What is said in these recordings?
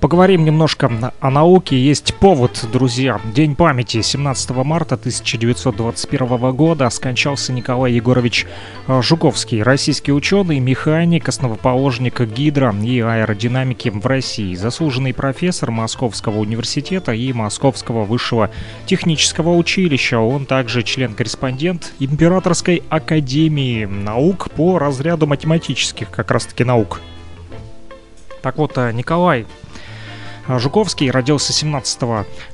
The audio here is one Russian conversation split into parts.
Поговорим немножко о науке. Есть повод, друзья. День памяти 17 марта 1921 года скончался Николай Егорович э, Жуковский, российский ученый, механик, основоположник гидро и аэродинамики в России, заслуженный профессор Московского университета и Московского высшего технического училища. Он также член-корреспондент Императорской академии наук по разряду математических как раз-таки наук. Так вот, э, Николай Жуковский родился 17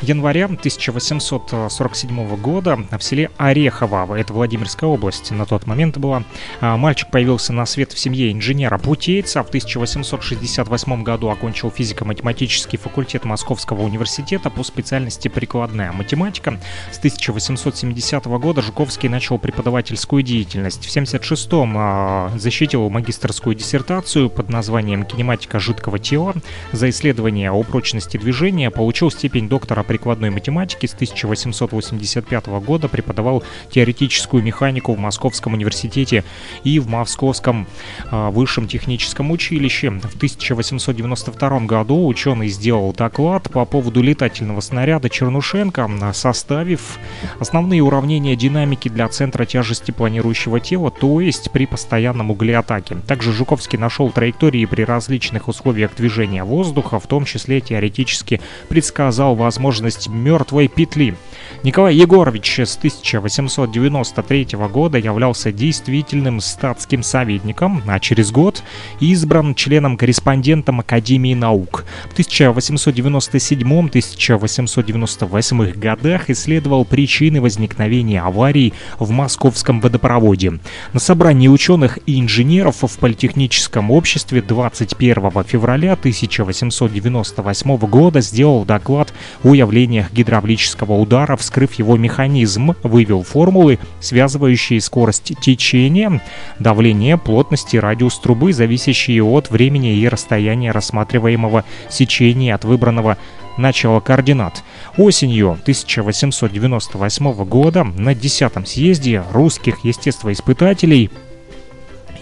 января 1847 года в селе Орехово. Это Владимирская область на тот момент была. А мальчик появился на свет в семье инженера-путейца. В 1868 году окончил физико-математический факультет Московского университета по специальности прикладная математика. С 1870 года Жуковский начал преподавательскую деятельность. В 1976 а, защитил магистрскую диссертацию под названием «Кинематика жидкого тела» за исследование о прочности движения, получил степень доктора прикладной математики с 1885 года, преподавал теоретическую механику в Московском университете и в Московском э, высшем техническом училище. В 1892 году ученый сделал доклад по поводу летательного снаряда Чернушенко, составив основные уравнения динамики для центра тяжести планирующего тела, то есть при постоянном угле атаки. Также Жуковский нашел траектории при различных условиях движения воздуха, в том числе теоретически предсказал возможность мертвой петли. Николай Егорович с 1893 года являлся действительным статским советником, а через год избран членом-корреспондентом Академии наук. В 1897-1898 годах исследовал причины возникновения аварий в московском водопроводе. На собрании ученых и инженеров в Политехническом обществе 21 февраля 1898 года сделал доклад о явлениях гидравлического удара, вскрыв его механизм, вывел формулы, связывающие скорость течения, давление, плотность и радиус трубы, зависящие от времени и расстояния рассматриваемого сечения от выбранного начала координат. Осенью 1898 года на 10 съезде русских естествоиспытателей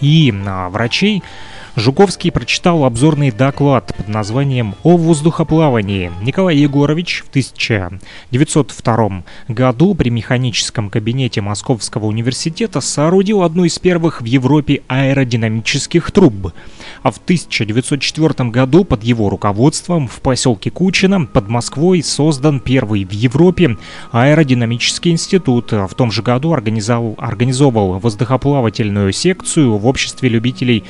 и а, врачей Жуковский прочитал обзорный доклад под названием «О воздухоплавании». Николай Егорович в 1902 году при механическом кабинете Московского университета соорудил одну из первых в Европе аэродинамических труб – а в 1904 году под его руководством в поселке Кучино под Москвой создан первый в Европе аэродинамический институт. В том же году организовал, организовал воздухоплавательную секцию в обществе любителей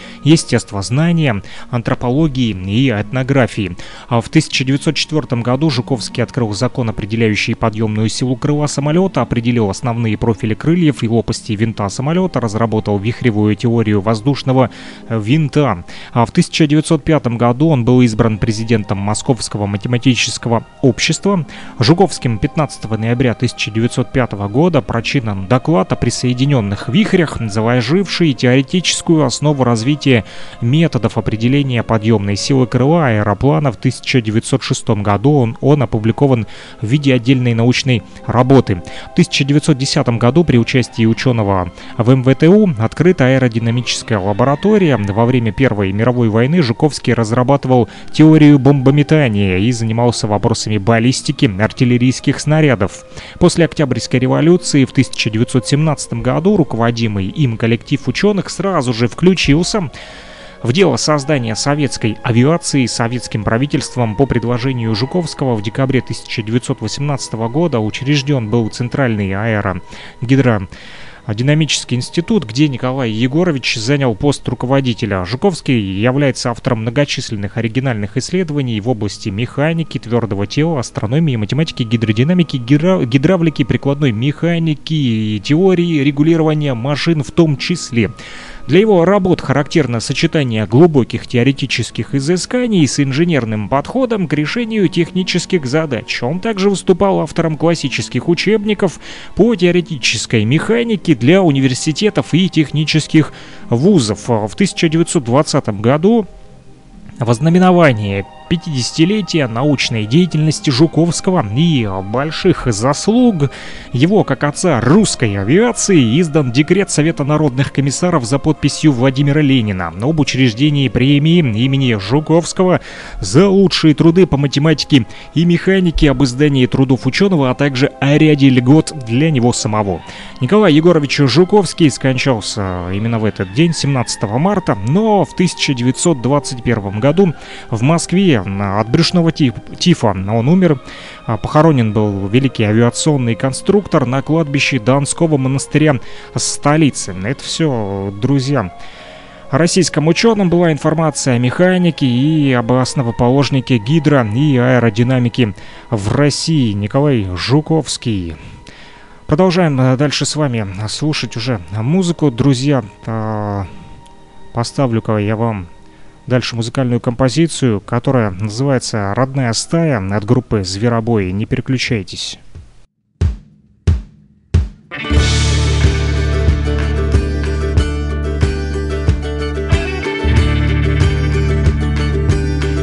естествознания, антропологии и этнографии. А в 1904 году Жуковский открыл закон, определяющий подъемную силу крыла самолета, определил основные профили крыльев и лопасти винта самолета, разработал вихревую теорию воздушного винта. А в 1905 году он был избран президентом Московского математического общества. Жуковским 15 ноября 1905 года прочитан доклад о присоединенных вихрях, заложивший теоретическую основу развития методов определения подъемной силы крыла аэроплана в 1906 году. Он, он опубликован в виде отдельной научной работы. В 1910 году при участии ученого в МВТУ открыта аэродинамическая лаборатория. Во время Первой мировой войны Жуковский разрабатывал теорию бомбометания и занимался вопросами баллистики артиллерийских снарядов. После Октябрьской революции в 1917 году руководимый им коллектив ученых сразу же включился в дело создания советской авиации советским правительством по предложению Жуковского в декабре 1918 года учрежден был Центральный аэрогидро динамический институт, где Николай Егорович занял пост руководителя. Жуковский является автором многочисленных оригинальных исследований в области механики, твердого тела, астрономии, математики, гидродинамики, гидра... гидравлики, прикладной механики и теории регулирования машин в том числе. Для его работ характерно сочетание глубоких теоретических изысканий с инженерным подходом к решению технических задач. Он также выступал автором классических учебников по теоретической механике для университетов и технических вузов. В 1920 году в ознаменовании 50-летия научной деятельности Жуковского и больших заслуг его, как отца русской авиации, издан декрет Совета народных комиссаров за подписью Владимира Ленина об учреждении премии имени Жуковского за лучшие труды по математике и механике, об издании трудов ученого, а также о ряде льгот для него самого. Николай Егорович Жуковский скончался именно в этот день, 17 марта, но в 1921 году в Москве от брюшного тифа он умер. А, похоронен был великий авиационный конструктор на кладбище Донского монастыря столицы. Это все, друзья. Российским ученым была информация о механике и об основоположнике гидро и аэродинамики в России Николай Жуковский. Продолжаем э, дальше с вами слушать уже музыку, друзья. А, поставлю-ка я вам дальше музыкальную композицию, которая называется «Родная стая» от группы «Зверобой». Не переключайтесь.